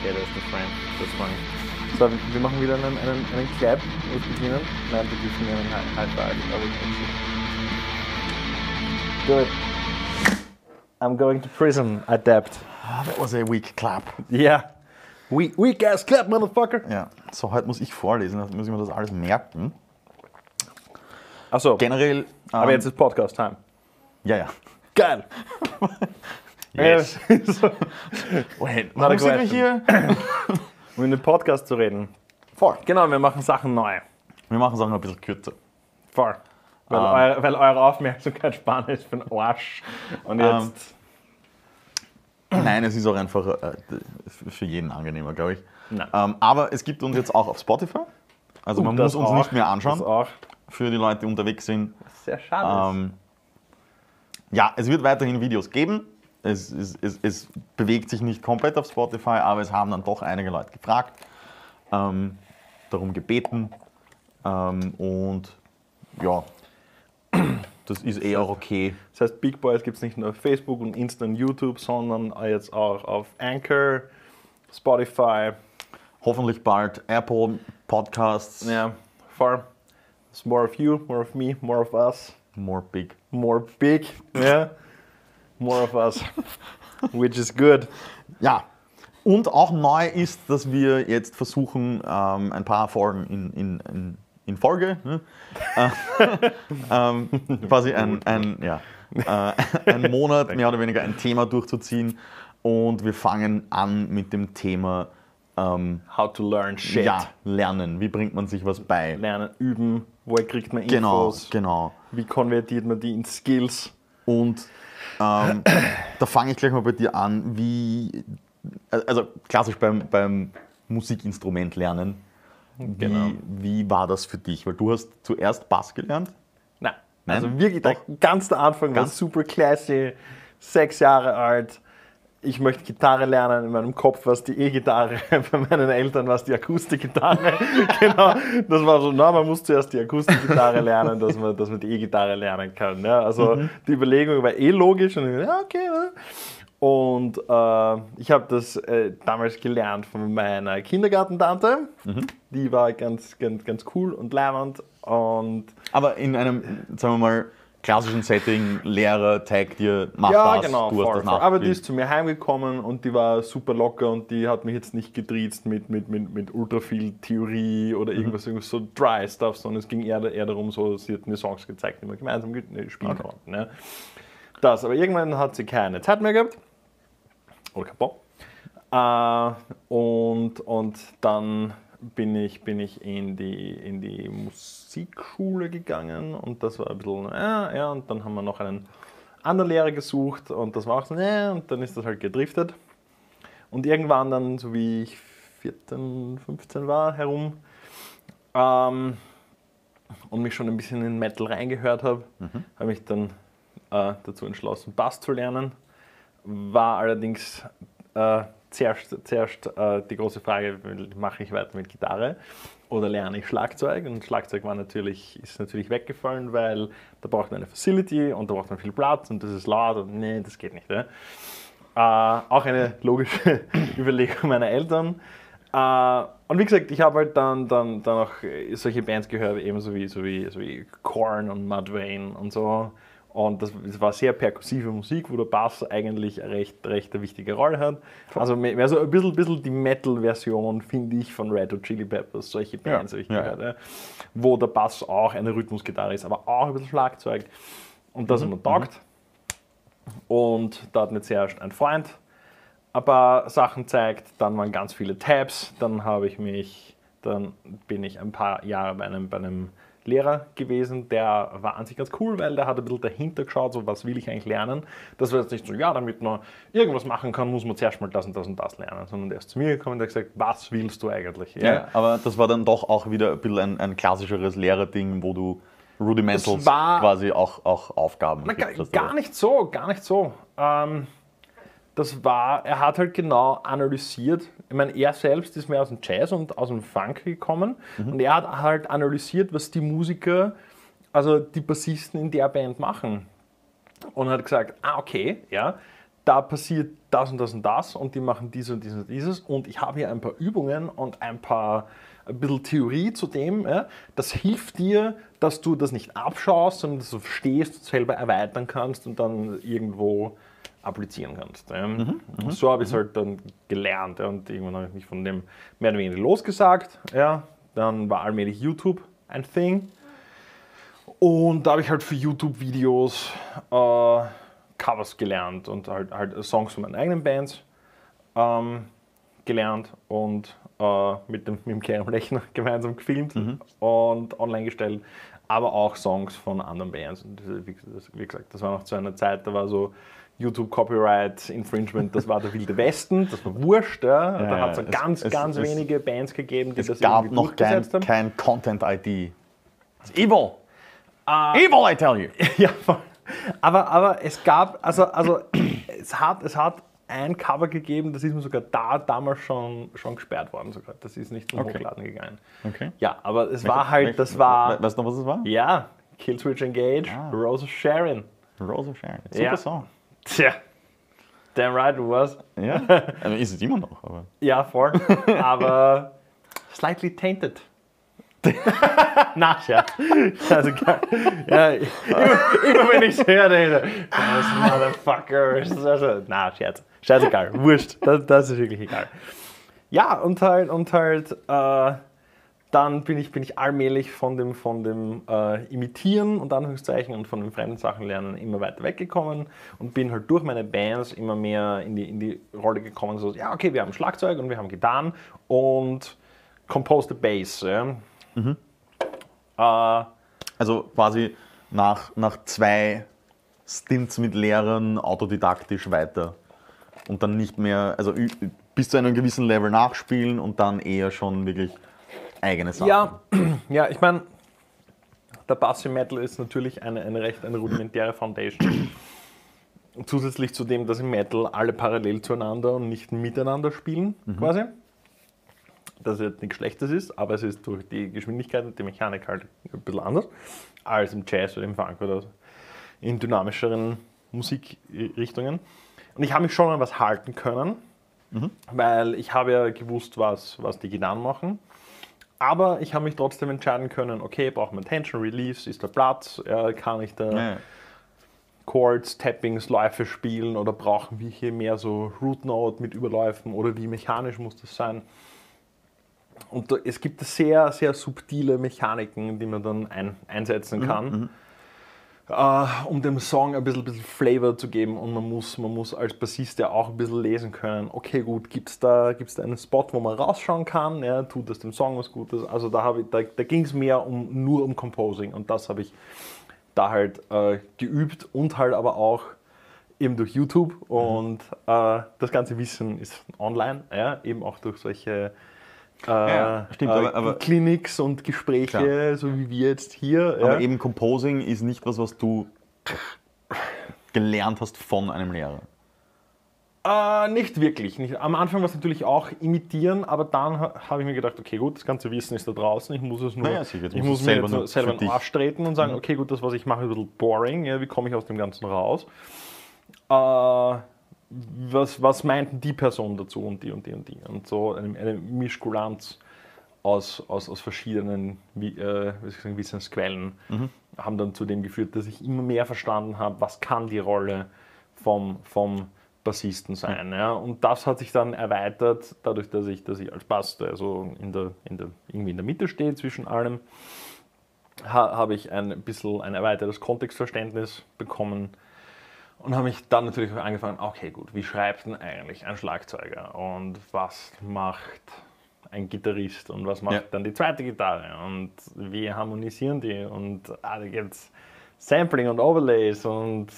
Okay, das ist der Frame. Das ist funny. So, wir machen wieder einen, einen, einen Clap. Wir beginnen. Nein, wir dürfen einen High Five. Aber ich it. I'm going to prison. Adapt. That was a weak clap. Yeah. Weak, weak ass clap, motherfucker. Ja, so heute muss ich vorlesen, also muss ich mir das alles merken. Achso, Generell. Ähm, aber jetzt ist Podcast-Time. Ja, ja. Geil. Yes. Wait, warum sind wir hier? um in den Podcast zu reden. Voll. Genau, wir machen Sachen neu. Wir machen Sachen ein bisschen kürzer. Voll. Weil, Ähm. eure, weil eure Aufmerksamkeitsspanne ist für den Arsch. Und Ähm, jetzt. Nein, es ist auch einfach äh, für jeden angenehmer, glaube ich. Nein. Ähm, aber es gibt uns jetzt auch auf Spotify. Also man das muss uns auch, nicht mehr Das anschauen auch. für die Leute, die unterwegs sind. Sehr schade. Ja, es wird weiterhin Videos geben. Es, es, es, es bewegt sich nicht komplett auf Spotify, aber es haben dann doch einige Leute gefragt, ähm, darum gebeten. Ähm, und ja, das ist eh auch okay. Das heißt, Big Boys gibt es nicht nur auf Facebook und Insta und YouTube, sondern jetzt auch auf Anchor, Spotify. Hoffentlich bald Apple Podcasts, Ja, voll. It's more of you, more of me, more of us, more big. more big. Yeah. More of us. Which is good. Ja, und auch neu ist, dass wir jetzt versuchen, ähm, ein paar Folgen in, in, in, in Folge, ne? äh, ähm, quasi ein, ein, ja, äh, einen Monat mehr oder weniger ein Thema durchzuziehen. Und wir fangen an mit dem Thema ähm, How to learn shit. ja, Lernen. Wie bringt man sich was bei? Lernen, üben, woher kriegt man Genau, Infos, genau. wie konvertiert man die in Skills. Und ähm, da fange ich gleich mal bei dir an, wie, also klassisch beim, beim Musikinstrument lernen. Wie, Genau. wie war das für dich? Weil du hast zuerst Bass gelernt. Nein, Nein? also wirklich, Doch. ganz der Anfang war Ganz- super classy, sechs Jahre alt. Ich möchte Gitarre lernen. In meinem Kopf war es die E-Gitarre, bei meinen Eltern war es die Akustikgitarre. genau, das war so, na, man muss zuerst die Akustikgitarre lernen, dass man, dass man die E-Gitarre lernen kann. Ja? Also die Überlegung war eh logisch und ich, ja, okay. Ne? Und äh, ich habe das äh, damals gelernt von meiner Kindergartentante. Die war ganz, ganz, ganz cool und leibend. Und Aber in einem, sagen wir mal, klassischen Setting, Lehrer zeigt dir, mach ja, das, genau, du hast voll, das voll. aber die ist zu mir heimgekommen und die war super locker und die hat mich jetzt nicht getriezt mit, mit, mit, mit ultra viel Theorie oder Mhm. irgendwas, irgendwas so dry stuff, sondern es ging eher, eher darum, so, sie hat mir Songs gezeigt, die wir gemeinsam ge- ne, spielen konnten. Ne? Das, aber irgendwann hat sie keine Zeit mehr gehabt. Oder kein Bock. Äh, und, und dann bin ich, bin ich in, die, in die Musikschule gegangen und das war ein bisschen, äh, ja, und dann haben wir noch einen anderen Lehrer gesucht und das war auch so, äh, und dann ist das halt gedriftet. Und irgendwann dann, so wie ich 14, 15 war, herum, ähm, und mich schon ein bisschen in Metal reingehört habe, habe ich dann äh, dazu entschlossen, Bass zu lernen. War allerdings äh, zuerst, zuerst äh, die große Frage, mache ich weiter mit Gitarre oder lerne ich Schlagzeug? Und Schlagzeug war natürlich, ist natürlich weggefallen, weil da braucht man eine Facility und da braucht man viel Platz und das ist laut und nee, das geht nicht. Ja? Äh, auch eine logische Überlegung meiner Eltern. Äh, und wie gesagt, ich habe halt dann, dann, dann auch solche Bands gehört, ebenso wie, so wie, so wie Korn und Mudvayne und so. Und das, das war sehr perkussive Musik, wo der Bass eigentlich eine recht, recht eine wichtige Rolle hat. Also mehr so ein bisschen, bisschen die Metal-Version, finde ich, von Red Hot Chili Peppers, solche Bands habe ich ja. gehört. Ja. Wo der Bass auch eine Rhythmusgitarre ist, aber auch ein bisschen Schlagzeug. Und das hat mir taugt. Und da hat mir zuerst ein Freund ein paar Sachen zeigt, dann waren ganz viele Tabs, dann habe ich mich, dann bin ich ein paar Jahre bei einem, bei einem Lehrer gewesen, der war an sich ganz cool, weil der hat ein bisschen dahinter geschaut, so was will ich eigentlich lernen. Das war jetzt nicht so, ja, damit man irgendwas machen kann, muss man zuerst mal das und das und das lernen, sondern der ist zu mir gekommen und hat gesagt, was willst du eigentlich? Ja, aber das war dann doch auch wieder ein bisschen ein, ein klassischeres Lehrerding, wo du Rudimentals quasi auch, auch Aufgaben Na, gar, kriegst, dass du- gar nicht so, gar nicht so. Ähm, das war, er hat halt genau analysiert. Ich meine, er selbst ist mehr aus dem Jazz und aus dem Funk gekommen und er hat halt analysiert, was die Musiker, also die Bassisten in der Band machen. Und hat gesagt, ah, okay, ja, da passiert das und das und das und die machen dies und dies und dieses und ich habe hier ein paar Übungen und ein paar ein bisschen Theorie zu dem. Ja. Das hilft dir, dass du das nicht abschaust, sondern dass du verstehst und selber erweitern kannst und dann irgendwo applizieren kannst. Mhm, Und so habe ich es halt dann gelernt und irgendwann habe ich mich von dem mehr oder weniger losgesagt. Ja. Dann war allmählich YouTube ein Thing. Und da habe ich halt für YouTube-Videos äh, Covers gelernt und halt, halt Songs von meinen eigenen Bands ähm, gelernt und äh, mit, dem, mit dem kleinen Rechner gemeinsam gefilmt und online gestellt, aber auch Songs von anderen Bands. Und wie gesagt, das war noch zu einer Zeit, da war so YouTube Copyright Infringement, das war der wilde Westen, das war wurscht. Ja. da ja, hat es ganz, es- ganz es- wenige Bands gegeben, die Es das gab noch kein, haben. kein Content-ID. It's evil. evil, I tell you. Ja, voll. aber, aber es gab, also, also es, hat, es hat ein Cover gegeben, das ist mir sogar da damals schon, schon gesperrt worden. Sogar. Das ist nicht zum Okay. Hochladen gegangen. Okay. Ja, aber es war halt, das war, Weißt du noch, was es war? ja, Killswitch Engage, Ah. Rose of Sharon. Rose of Sharon. Super Ja. Song. Tja, damn right it was. Ja, also ist es immer noch. Aber. Ja, voll. aber slightly tainted. Na, Scherz. Also, ja, immer, immer wenn ich es höre, denke ich, das Motherfucker. Also, na, Scherz. Scheißegal. Wurscht. Das, das ist wirklich egal. Ja, und halt, und halt, äh, dann bin ich, bin ich allmählich von dem, von dem äh, Imitieren und Anführungszeichen und von den fremden Sachen lernen immer weiter weggekommen und bin halt durch meine Bands immer mehr in die, in die Rolle gekommen, so, ja, okay, wir haben Schlagzeug und wir haben Gitarren und Compose the Bass. Ja. Äh, Also quasi nach, nach zwei Stints mit Lehrern autodidaktisch weiter. Und dann nicht mehr, also bis zu einem gewissen Level nachspielen und dann eher schon wirklich eigene Sachen. Ja, ja ich meine, der Bass im Metal ist natürlich eine, eine recht eine rudimentäre Foundation. Zusätzlich zu dem, dass im Metal alle parallel zueinander und nicht miteinander spielen, quasi. Das jetzt nichts Schlechtes ist, aber es ist durch die Geschwindigkeit und die Mechanik halt ein bisschen anders als im Jazz oder im Funk oder in dynamischeren Musikrichtungen. Und ich habe mich schon an was halten können, weil ich habe ja gewusst, was, was die Gitarren machen. Aber ich habe mich trotzdem entscheiden können, okay, braucht man Tension, Release, ist da Platz, ja, kann ich da Ja. Chords, Tappings, Läufe spielen oder brauchen wir hier mehr so Root Note mit Überläufen oder wie mechanisch muss das sein? Und da, es gibt sehr, sehr subtile Mechaniken, die man dann ein, einsetzen kann, äh, um dem Song ein bisschen, bisschen Flavor zu geben. Und man muss, man muss als Bassist ja auch ein bisschen lesen können, okay gut, gibt es da, gibt's da einen Spot, wo man rausschauen kann, ja, tut das dem Song was Gutes? Also da, ich- da, da ging es mehr um, nur um Composing und das habe ich da halt äh, geübt und halt aber auch eben durch YouTube und äh, das ganze Wissen ist online, ja, eben auch durch solche äh, Ja, stimmt, äh, aber- aber- Clinics und Gespräche, Klar. so wie wir jetzt hier. Aber ja. eben Composing ist nicht was, was du gelernt hast von einem Lehrer. Äh, nicht wirklich. Nicht. Am Anfang war es natürlich auch imitieren, aber dann ha- habe ich mir gedacht, okay, gut, das ganze Wissen ist da draußen, ich muss es nur, Naja, sicher, ich muss du mir selber selber. Mhm. Arsch treten und sagen, okay, gut, das, was ich mache, ist ein bisschen boring, ja, wie komme ich aus dem Ganzen raus? Äh, was, was meinten die Person dazu und die und die und die? Und so eine, eine Mischkulanz aus, aus, aus verschiedenen äh, sagen, Wissensquellen Mhm. haben dann zu dem geführt, dass ich immer mehr verstanden habe, was kann die Rolle vom, vom Bassisten sein. Ja? Und das hat sich dann erweitert, dadurch, dass ich, dass ich als Bass also in der, in der, irgendwie in der Mitte stehe zwischen allem, ha, habe ich ein bisschen ein erweitertes Kontextverständnis bekommen und habe mich dann natürlich angefangen, okay gut, wie schreibt denn eigentlich ein Schlagzeuger und was macht ein Gitarrist und was macht Ja. dann die zweite Gitarre und wie harmonisieren die und ah, da gibt es Sampling und Overlays und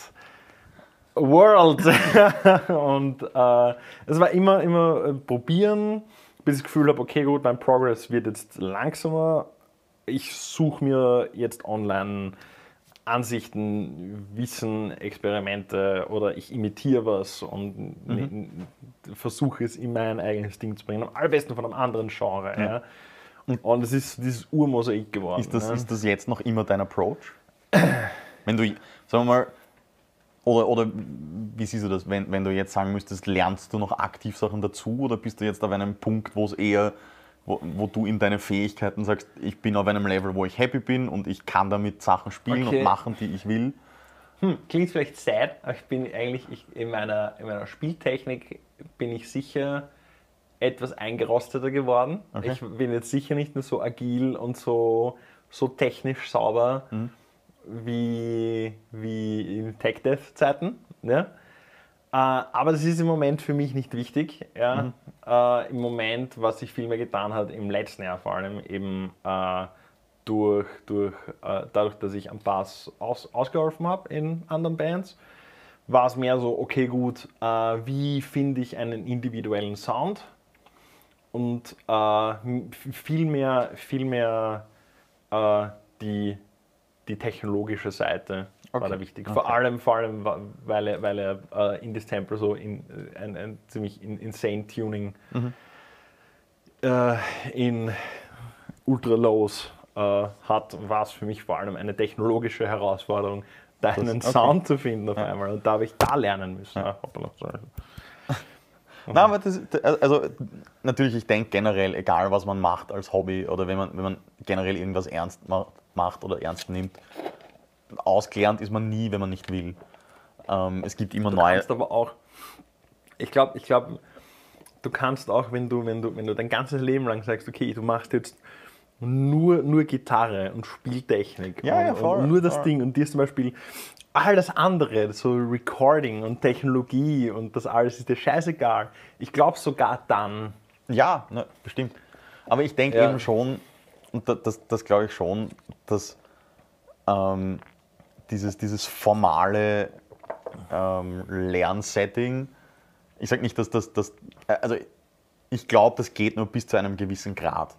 World und äh, es war immer, immer äh, probieren, bis ich das Gefühl habe, okay gut, mein Progress wird jetzt langsamer. Ich suche mir jetzt online Ansichten, Wissen, Experimente oder ich imitiere was und ne- versuche es in mein eigenes Ding zu bringen. Am allerbesten von einem anderen Genre. Ja. Und es ist dieses Urmosaik geworden. Ist das, ne? ist das jetzt noch immer dein Approach? Wenn du, sagen wir mal, Oder, oder wie siehst du das, wenn, wenn du jetzt sagen müsstest, lernst du noch aktiv Sachen dazu oder bist du jetzt auf einem Punkt, wo es eher, wo, wo du in deine Fähigkeiten sagst, ich bin auf einem Level, wo ich happy bin und ich kann damit Sachen spielen Okay. und machen, die ich will? Hm, klingt vielleicht sad, aber ich bin eigentlich ich, in, meiner, in meiner Spieltechnik bin ich sicher etwas eingerosteter geworden. Okay. Ich bin jetzt sicher nicht mehr so agil und so, so technisch sauber wie, wie in Tech-Dev-Zeiten. Ja? Äh, aber das ist im Moment für mich nicht wichtig. Ja? Äh, Im Moment, was sich viel mehr getan hat, im letzten Jahr vor allem, eben äh, durch, durch, äh, dadurch, dass ich am Bass aus, ausgeholfen habe in anderen Bands, war es mehr so, okay gut, äh, wie finde ich einen individuellen Sound? Und äh, viel mehr, viel mehr die, die technologische Seite war Okay. da wichtig. Vor allem, vor allem, weil er, weil er äh, in Distemper so in, äh, ein, ein ziemlich in, insane Tuning äh, in Ultra Lows äh, hat, war es für mich vor allem eine technologische Herausforderung, da einen okay. Sound zu finden auf einmal. Und da habe ich da lernen müssen. Sorry. Na, aber das, also natürlich, ich denke generell, egal was man macht als Hobby oder wenn man, wenn man generell irgendwas ernst ma- macht oder ernst nimmt, ausgelernt ist man nie, wenn man nicht will. Ähm, es gibt immer Du neue. kannst aber auch, ich glaube, ich glaube, du kannst auch, wenn du, wenn du, wenn du dein ganzes Leben lang sagst, okay, du machst jetzt nur, nur Gitarre und Spieltechnik Ja, und, ja, voll, und nur das voll. Ding und dir zum Beispiel alles andere, so Recording und Technologie und das alles ist dir scheißegal. Ich glaube sogar dann, Ja, ne, bestimmt. Aber ich denke Ja. eben schon, und das, das, das glaube ich schon, dass ähm, dieses, dieses formale ähm, Lernsetting, ich sage nicht, dass das, das, äh, also ich glaube, das geht nur bis zu einem gewissen Grad.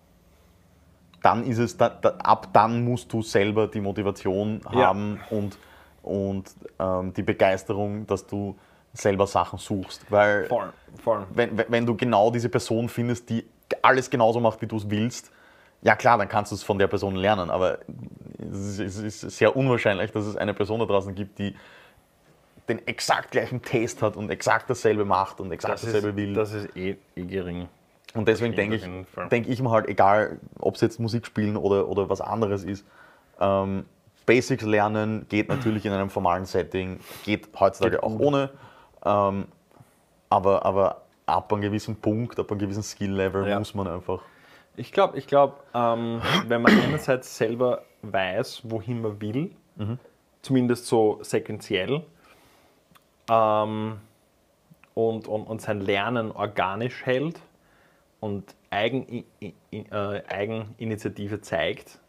Dann ist es, da, da, ab dann musst du selber die Motivation Ja. haben und, und ähm, die Begeisterung, dass du selber Sachen suchst. Weil voll, voll. wenn, wenn- wenn du genau diese Person findest, die alles genauso macht, wie du es willst, ja klar, dann kannst du es von der Person lernen, aber es ist, sehr unwahrscheinlich, dass es eine Person da draußen gibt, die den exakt gleichen Taste hat und exakt dasselbe macht und exakt Das dasselbe ist, will. das ist eh, eh gering. und deswegen denke ich, denke ich mir halt, egal ob es jetzt Musik spielen oder, oder was anderes ist, ähm, Basics lernen geht natürlich in einem formalen Setting, geht heutzutage Geht auch ohne, ähm, aber, aber ab einem gewissen Punkt, ab einem gewissen Skill-Level Ja. muss man einfach. Ich glaube, ich glaub, ähm, wenn man einerseits selber weiß, wohin man will, zumindest so sequenziell, ähm, und, und, und sein Lernen organisch hält und Eigen, i- i- äh, Eigeninitiative zeigt,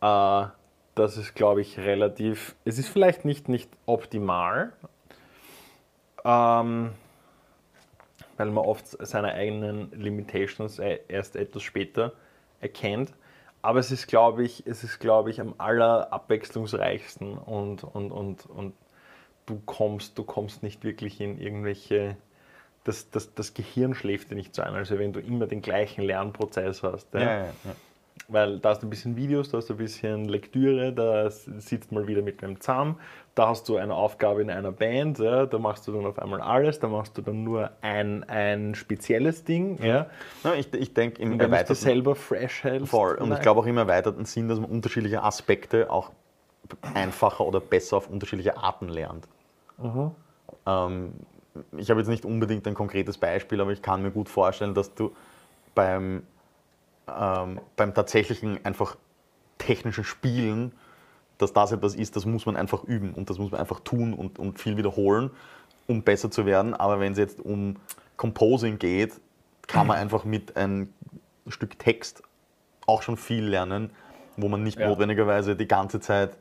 äh, das ist, glaube ich, relativ, es ist vielleicht nicht, nicht optimal, ähm, weil man oft seine eigenen Limitations e- erst etwas später erkennt. Aber es ist, glaube ich, es ist, glaube ich, am allerabwechslungsreichsten und, und, und, und du kommst, du kommst nicht wirklich in irgendwelche, das, das, das Gehirn schläft dir nicht so ein, also wenn du immer den gleichen Lernprozess hast. Ja? Weil da hast du ein bisschen Videos, da hast du ein bisschen Lektüre, da sitzt mal wieder mit dem zusammen, da hast du eine Aufgabe in einer Band, ja, da machst du dann auf einmal alles, da machst du dann nur ein, ein spezielles Ding. Ja. Ja, ich, ich denke im wenn du erweiterten selber fresh hältst. Voll. Und ich nein. glaube auch im erweiterten Sinn, dass man unterschiedliche Aspekte auch einfacher oder besser auf unterschiedliche Arten lernt. Ähm, ich habe jetzt nicht unbedingt ein konkretes Beispiel, aber ich kann mir gut vorstellen, dass du beim, ähm, beim tatsächlichen einfach technischen Spielen, dass das etwas ist, das muss man einfach üben und das muss man einfach tun und, und viel wiederholen, um besser zu werden. Aber wenn es jetzt um Composing geht, kann man einfach mit einem Stück Text auch schon viel lernen, wo man nicht Ja. notwendigerweise die ganze Zeit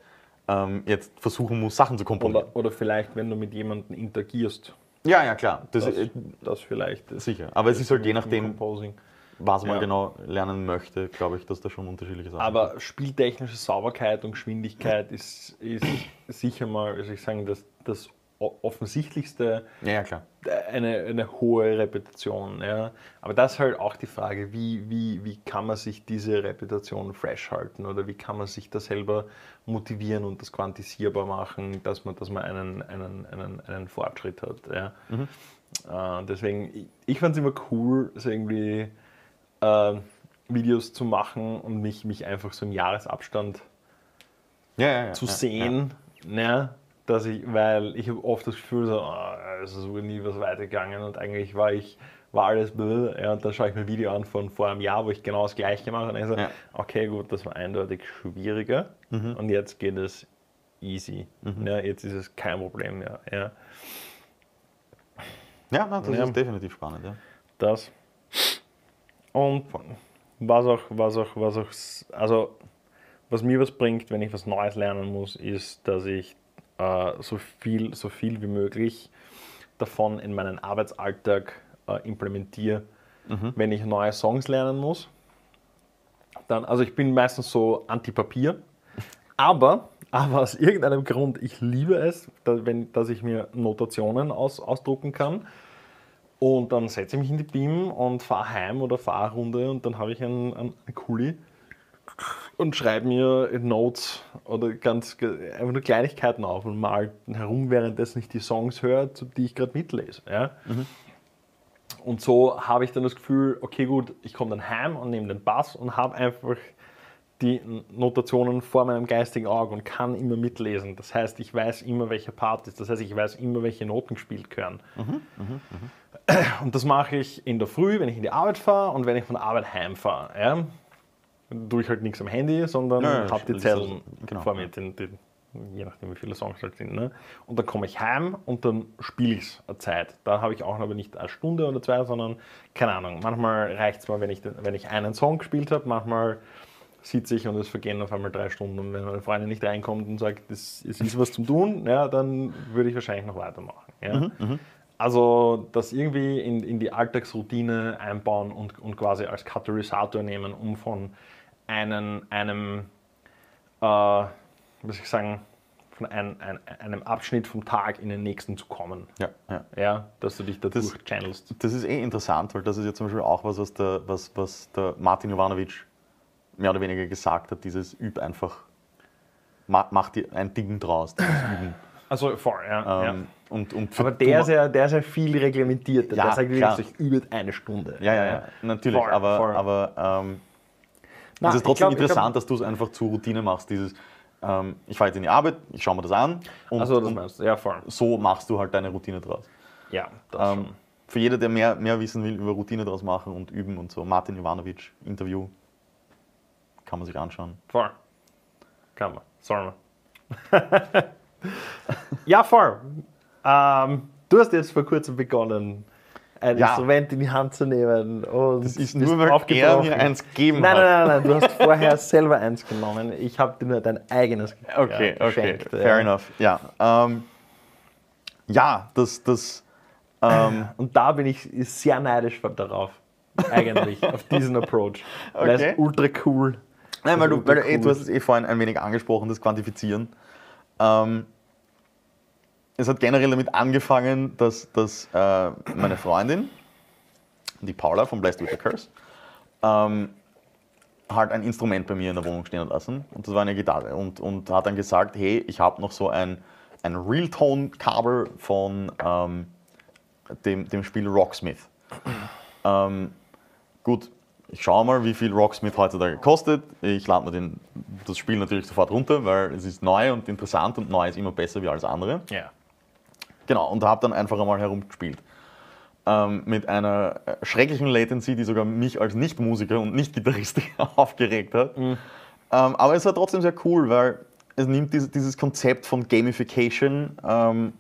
ähm, jetzt versuchen muss, Sachen zu komponieren. oder, oder vielleicht, wenn du mit jemandem interagierst. Ja, ja, klar. Das, Das, äh, das vielleicht. sicher. Aber es ist halt je nachdem, Composing. Was man Ja. genau lernen möchte, glaube ich, dass da schon unterschiedliche Sachen Aber spieltechnische Sauberkeit und Geschwindigkeit ist, ist sicher mal, also ich sagen, das, das offensichtlichste gibt. Ja, eine, eine hohe Reputation. Ja. Aber das ist halt auch die Frage, wie, wie, wie kann man sich diese Reputation fresh halten oder wie kann man sich da selber motivieren und das quantisierbar machen, dass man, dass man einen, einen, einen, einen Fortschritt hat. Ja. Äh, deswegen, ich, ich fand es immer cool, so irgendwie äh, Videos zu machen und mich, mich einfach so im Jahresabstand Ja, ja, ja. zu ja, sehen, ne? dass ich, weil ich habe oft das Gefühl, so, oh, es ist nie was weitergegangen und eigentlich war ich, war alles blöd, ja, und dann schaue ich mir ein Video an von vor einem Jahr, wo ich genau das gleiche gemacht habe und ich so, Ja. okay, gut, das war eindeutig schwieriger und jetzt geht es easy. Ja, jetzt ist es kein Problem mehr. Ja. Ja, nein, das Ja. ist definitiv spannend. Ja. Das. Und was auch, was auch, was auch, also was mir was bringt, wenn ich was Neues lernen muss, ist, dass ich äh, so, viel, so viel wie möglich davon in meinen Arbeitsalltag äh, implementiere, wenn ich neue Songs lernen muss. Dann, also ich bin meistens so anti-Papier, aber, aber aus irgendeinem Grund, ich liebe es, da, wenn, dass ich mir Notationen aus, ausdrucken kann. Und dann setze ich mich in die Beam und fahre heim oder fahre Runde und dann habe ich einen, einen, einen Kuli und schreibe mir Notes oder ganz einfach nur Kleinigkeiten auf und mal herum, währenddessen ich die Songs höre, die ich gerade mitlese. Ja? Und so habe ich dann das Gefühl, okay gut, ich komme dann heim und nehme den Bass und habe einfach die Notationen vor meinem geistigen Auge und kann immer mitlesen. Das heißt, ich weiß immer, welcher Part ist. Das heißt, ich weiß immer, welche Noten gespielt gehören. Und das mache ich in der Früh, wenn ich in die Arbeit fahre und wenn ich von der Arbeit heimfahre. Ja? Tue ich halt nichts am Handy, sondern Ja, habe die Zettel das- genau, vor mir, den, den, je nachdem wie viele Songs halt sind. Ne? Und dann komme ich heim und dann spiele ich es eine Zeit. Da habe ich auch aber nicht eine Stunde oder zwei, sondern keine Ahnung. Manchmal reicht es mal, wenn ich, wenn ich einen Song gespielt habe, manchmal sitze ich und es vergehen auf einmal drei Stunden. Und wenn meine Freundin nicht reinkommt und sagt, das, es ist was zum Tun, ja, dann würde ich wahrscheinlich noch weitermachen. Ja. Also das irgendwie in, in die Alltagsroutine einbauen und, und quasi als Katalysator nehmen, um von einem, einem äh, was ich sagen, von ein, ein, einem Abschnitt vom Tag in den nächsten zu kommen. Ja, ja. Ja, dass du dich dadurch channelst. Das ist eh interessant, weil das ist ja zum Beispiel auch was, was der, was, was der Martin Jovanovic mehr oder weniger gesagt hat, dieses Üb einfach, ma- mach dir ein Ding draus. dieses Üben. Also voll, ja. ja. Ähm, und, und für Aber der ist, ja, der ist ja viel reglementierter. Ja, der sagt klar. wirklich, ich übe eine Stunde. Ja, ja, ja, natürlich. Voll, aber voll. aber ähm, Na, es ist trotzdem glaub- interessant, glaub- dass du es einfach zur Routine machst. Dieses, ähm, ich fahre jetzt in die Arbeit, ich schaue mir das an und, Also das und meinst du, ja voll. so machst du halt deine Routine draus. Ja, das Ähm, schon. für jeder, der mehr, mehr wissen will über Routine draus machen und üben und so, Martin Jovanovic, Interview, kann man sich anschauen. Voll. Kann man. Soll man. ja, voll. Ähm, du hast jetzt vor kurzem begonnen, ein Ja. Instrument in die Hand zu nehmen. Und Das ist nur, weil er mir eins gegeben Nein, nein, nein, nein, du hast vorher selber eins genommen. Ich habe dir nur dein eigenes Okay, ja, okay, geschenkt. fair ja. enough. Ja, ähm, ja das, das ähm, Und da bin ich sehr neidisch darauf, eigentlich, auf diesen Approach. Weil Okay. ist ultra cool. Nein, weil, du, weil cool. du hast es eh vorhin ein wenig angesprochen, das Quantifizieren. Ähm, es hat generell damit angefangen, dass, dass äh, meine Freundin, die Paula von Blessed with the Curse, ähm, halt ein Instrument bei mir in der Wohnung stehen hat lassen und das war eine Gitarre und, und hat dann gesagt, hey, ich habe noch so ein, ein Realtone-Kabel von ähm, dem, dem Spiel Rocksmith. ähm, gut, ich schaue mal, wie viel Rocksmith heutzutage kostet. Ich lade mir den, das Spiel natürlich sofort runter, weil es ist neu und interessant und neu ist immer besser wie alles andere. Ja. Genau, und habe dann einfach einmal herumgespielt. Ähm, mit einer schrecklichen Latency, die sogar mich als Nicht-Musiker und Nicht-Gitarrist aufgeregt hat. Ähm, aber es war trotzdem sehr cool, weil es nimmt dieses, dieses Konzept von Gamification ähm,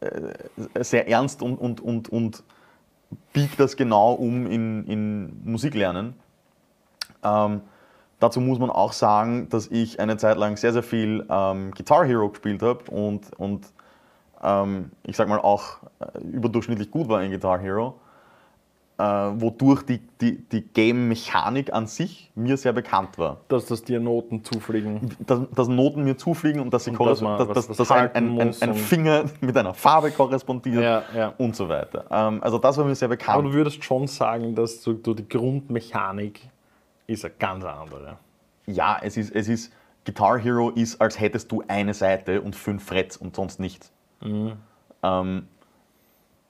äh, sehr ernst und, und, und, und biegt das genau um in, in Musiklernen. Ähm, dazu muss man auch sagen, dass ich eine Zeit lang sehr, sehr viel ähm, Guitar Hero gespielt habe und, und ähm, ich sag mal auch äh, überdurchschnittlich gut war in Guitar Hero. Äh, wodurch die, die, die Game-Mechanik an sich mir sehr bekannt war. Dass das dir Noten zufliegen. Dass, dass Noten mir zufliegen und dass, sie Und dass dass, dass, dass ein, ein, ein, ein Finger mit einer Farbe korrespondiert Ja, ja. und so weiter. Ähm, also das war mir sehr Aber bekannt. du würdest schon sagen, dass so, so die Grundmechanik ist eine ganz andere. ja, es ist, es ist, Guitar Hero ist, als hättest du eine Seite und fünf Frets und sonst nichts. Mhm. Ähm,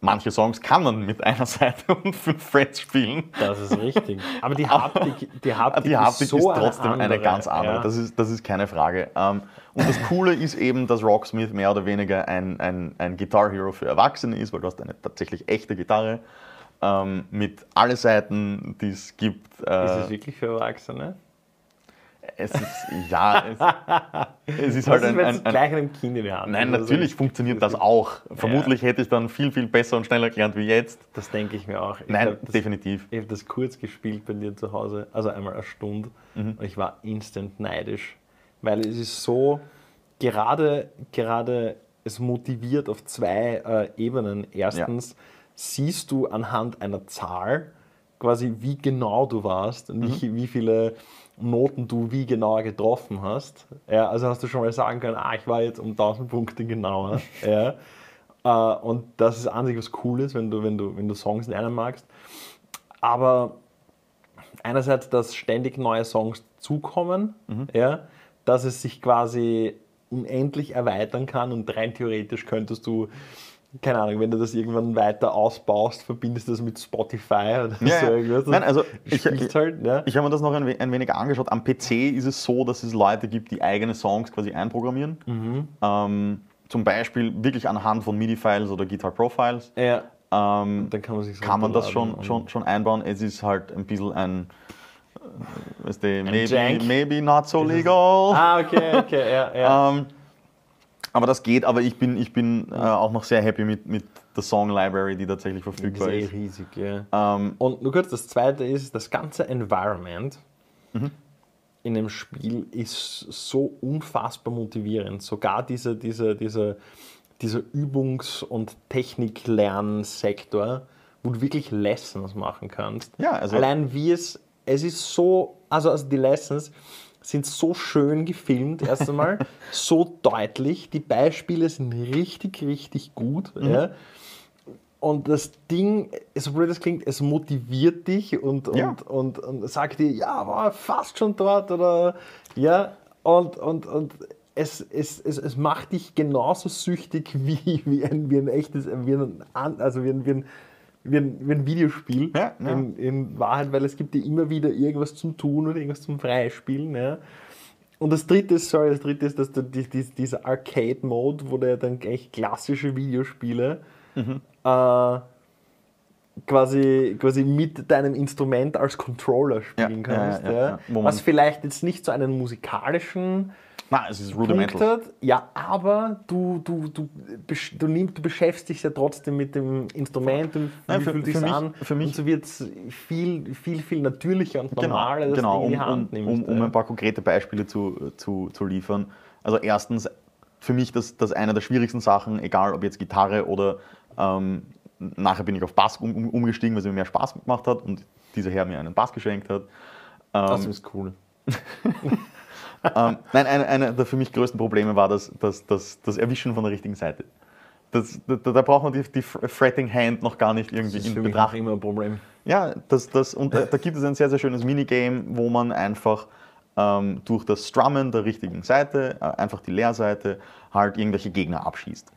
manche Songs kann man mit einer Seite und fünf Frets spielen. Das ist richtig. Aber die Haptik, die Haptik, Die Haptik ist, so ist trotzdem eine, eine, andere. ganz andere. Ja. Das, ist, das ist keine Frage. Ähm, und das Coole ist eben, dass Rocksmith mehr oder weniger ein, ein, ein Guitar Hero für Erwachsene ist, weil du hast eine tatsächlich echte Gitarre ähm, mit alle Seiten, die es gibt. Äh, ist es wirklich für Erwachsene? Es ist, ja, es, es ist halt ist, ein, ein, es ein gleich einem Kind in die Hand Nein? Also, natürlich funktioniert das auch. Vermutlich hätte ich dann viel, viel besser und schneller gelernt wie jetzt. Das denke ich mir auch. Ich Nein, das, definitiv. Ich habe das kurz gespielt bei dir zu Hause, also einmal eine Stunde, Mhm. und ich war instant neidisch, weil es ist so, gerade, gerade es motiviert auf zwei äh, Ebenen. Erstens siehst du anhand einer Zahl quasi, wie genau du warst und Mhm. wie, wie viele Noten du wie genauer getroffen hast. Ja, also hast du schon mal sagen können, ah, ich war jetzt um 1000 Punkte genauer. ja. Äh, und das ist an sich was Cooles, wenn du, wenn du, wenn du Songs lernen magst. Aber einerseits, dass ständig neue Songs zukommen, ja, dass es sich quasi unendlich erweitern kann und rein theoretisch könntest du, keine Ahnung, wenn du das irgendwann weiter ausbaust, verbindest du das mit Spotify oder Ja, so irgendwas. Nein, also ich- halt, ja. Ich habe mir das noch ein, we- ein wenig angeschaut. Am PC ist es so, dass es Leute gibt, die eigene Songs quasi einprogrammieren. Mhm. Ähm, zum Beispiel wirklich anhand von MIDI-Files oder Guitar Pro-Files. ja, Ähm, dann kann man sich kann man das schon, schon, schon einbauen. Es ist halt ein bisschen ein, äh, weißt du, maybe, maybe not so legal. Ah, okay, okay, ja, ja. Ähm, aber das geht, aber ich bin, ich bin äh, auch noch sehr happy mit, mit der Song Library, die tatsächlich verfügbar ist eh ist. riesig, ja. Ähm, Und nur kurz, das zweite ist, das ganze Environment in dem Spiel ist so unfassbar motivierend. Sogar diese, diese, diese, dieser Übungs- und Techniklernsektor, wo du wirklich Lessons machen kannst. Ja, also- Allein wie es, es ist so, also, also die Lessons sind so schön gefilmt, erst einmal, so deutlich, die Beispiele sind richtig, richtig gut. Ja. Und das Ding, so blöd das klingt, es motiviert dich und, und, Ja. und, und sagt dir, ja, war fast schon dort oder ja, und, und, und es, es, es, es macht dich genauso süchtig wie, wie, ein, wie ein echtes, wie ein, also wie ein, wie ein, wie ein, wie ein Videospiel Ja, ja. In, in Wahrheit, weil es gibt dir immer wieder irgendwas zum Tun oder irgendwas zum Freispielen. Ja. Und das dritte ist, sorry, das dritte ist, dass du die, die, dieser Arcade-Mode, wo du ja dann echt klassische Videospiele Mhm. äh, quasi, quasi mit deinem Instrument als Controller spielen Ja, ja, kannst. ja, Ja, ja. Was vielleicht jetzt nicht so einen musikalischen na, es ist rudimental. ja, aber du, du, du, du, nimm, du beschäftigst dich ja trotzdem mit dem Instrument und Nein, wie für- fühlt für mich- an für mich- und so wird es viel, viel, viel natürlicher und Genau, normaler, dass genau du in die um, Hand um, nimmst. um, um ja. ein paar konkrete Beispiele zu, zu, zu liefern. Also erstens, für mich das, das eine der schwierigsten Sachen, egal ob jetzt Gitarre oder ähm, nachher bin ich auf Bass um, um, umgestiegen, weil es mir mehr Spaß gemacht hat und dieser Herr mir einen Bass geschenkt hat. das ist cool. ähm, nein, eine, eine der für mich größten Probleme war das, das, das, das Erwischen von der richtigen Seite. Das, da, da braucht man die, die Fretting Hand noch gar nicht irgendwie Das ist in Betracht immer ein Problem. Ja, das, das, und äh, da gibt es ein sehr, sehr schönes Minigame, wo man einfach ähm, durch das Strummen der richtigen Seite, äh, einfach die Leerseite, halt irgendwelche Gegner abschießt.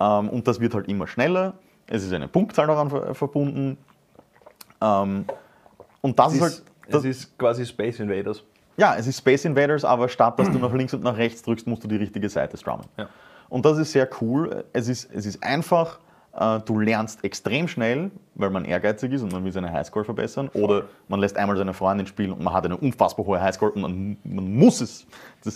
Ähm, und das wird halt immer schneller. Es ist eine Punktzahl daran ver verbunden. Ähm, und das Es ist halt. ist, Das, es ist quasi Space Invaders. Ja, es ist Space Invaders, aber statt dass du nach links und nach rechts drückst, musst du die richtige Seite strummen. Ja. Und das ist sehr cool. Es ist, es ist einfach, äh, du lernst extrem schnell, weil man ehrgeizig ist und man will seine Highscore verbessern. Oder man lässt einmal seine Freundin spielen und man hat eine unfassbar hohe Highscore und man, man muss es.